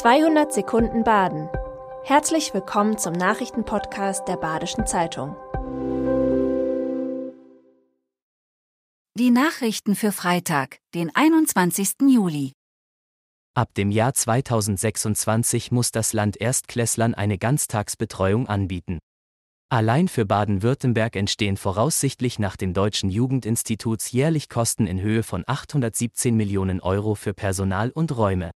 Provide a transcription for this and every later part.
200 Sekunden Baden. Herzlich willkommen zum Nachrichtenpodcast der Badischen Zeitung. Die Nachrichten für Freitag, den 21. Juli. Ab dem Jahr 2026 muss das Land Erstklässlern eine Ganztagsbetreuung anbieten. Allein für Baden-Württemberg entstehen voraussichtlich nach dem Deutschen Jugendinstituts jährlich Kosten in Höhe von 817 Millionen Euro für Personal und Räume.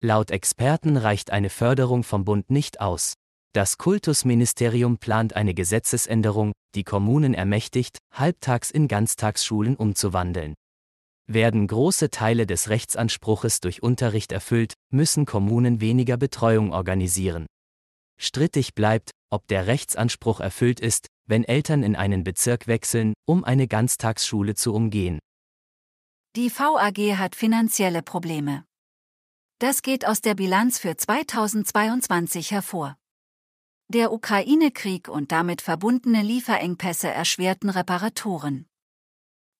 Laut Experten reicht eine Förderung vom Bund nicht aus. Das Kultusministerium plant eine Gesetzesänderung, die Kommunen ermächtigt, halbtags in Ganztagsschulen umzuwandeln. Werden große Teile des Rechtsanspruches durch Unterricht erfüllt, müssen Kommunen weniger Betreuung organisieren. Strittig bleibt, ob der Rechtsanspruch erfüllt ist, wenn Eltern in einen Bezirk wechseln, um eine Ganztagsschule zu umgehen. Die VAG hat finanzielle Probleme. Das geht aus der Bilanz für 2022 hervor. Der Ukraine-Krieg und damit verbundene Lieferengpässe erschwerten Reparaturen.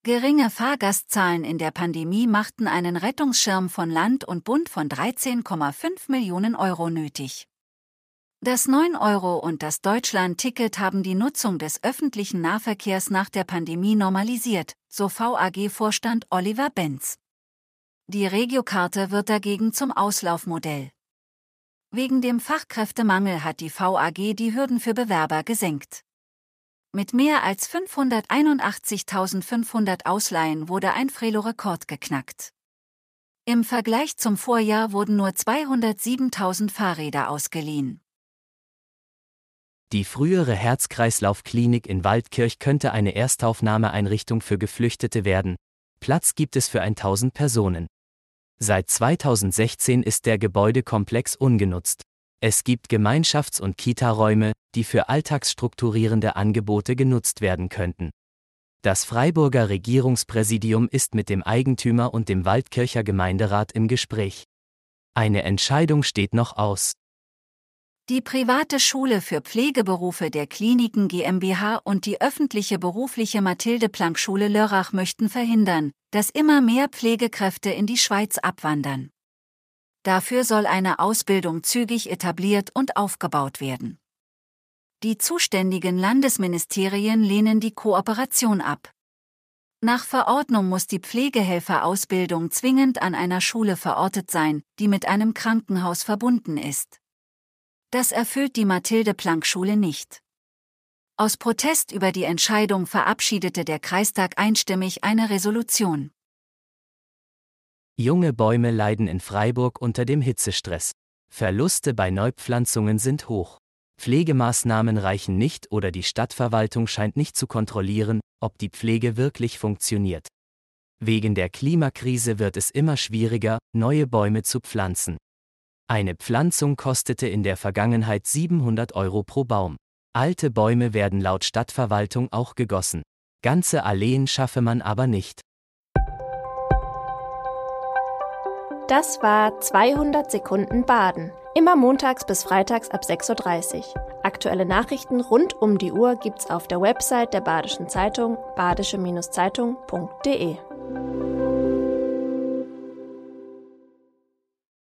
Geringe Fahrgastzahlen in der Pandemie machten einen Rettungsschirm von Land und Bund von 13,5 Millionen Euro nötig. Das 9-Euro- und das Deutschland-Ticket haben die Nutzung des öffentlichen Nahverkehrs nach der Pandemie normalisiert, so VAG-Vorstand Oliver Benz. Die Regiokarte wird dagegen zum Auslaufmodell. Wegen dem Fachkräftemangel hat die VAG die Hürden für Bewerber gesenkt. Mit mehr als 581.500 Ausleihen wurde ein Frelo-Rekord geknackt. Im Vergleich zum Vorjahr wurden nur 207.000 Fahrräder ausgeliehen. Die frühere Herz-Kreislauf-Klinik in Waldkirch könnte eine Erstaufnahmeeinrichtung für Geflüchtete werden. Platz gibt es für 1000 Personen. Seit 2016 ist der Gebäudekomplex ungenutzt. Es gibt Gemeinschafts- und Kita-Räume, die für alltagsstrukturierende Angebote genutzt werden könnten. Das Freiburger Regierungspräsidium ist mit dem Eigentümer und dem Waldkircher Gemeinderat im Gespräch. Eine Entscheidung steht noch aus. Die private Schule für Pflegeberufe der Kliniken GmbH und die öffentliche berufliche Mathilde Planck Schule Lörrach möchten verhindern, dass immer mehr Pflegekräfte in die Schweiz abwandern. Dafür soll eine Ausbildung zügig etabliert und aufgebaut werden. Die zuständigen Landesministerien lehnen die Kooperation ab. Nach Verordnung muss die Pflegehelferausbildung zwingend an einer Schule verortet sein, die mit einem Krankenhaus verbunden ist. Das erfüllt die Mathilde-Planck-Schule nicht. Aus Protest über die Entscheidung verabschiedete der Kreistag einstimmig eine Resolution. Junge Bäume leiden in Freiburg unter dem Hitzestress. Verluste bei Neupflanzungen sind hoch. Pflegemaßnahmen reichen nicht oder die Stadtverwaltung scheint nicht zu kontrollieren, ob die Pflege wirklich funktioniert. Wegen der Klimakrise wird es immer schwieriger, neue Bäume zu pflanzen. Eine Pflanzung kostete in der Vergangenheit 700 Euro pro Baum. Alte Bäume werden laut Stadtverwaltung auch gegossen. Ganze Alleen schaffe man aber nicht. Das war 200 Sekunden Baden. Immer montags bis freitags ab 6.30 Uhr. Aktuelle Nachrichten rund um die Uhr gibt's auf der Website der Badischen Zeitung badische-zeitung.de.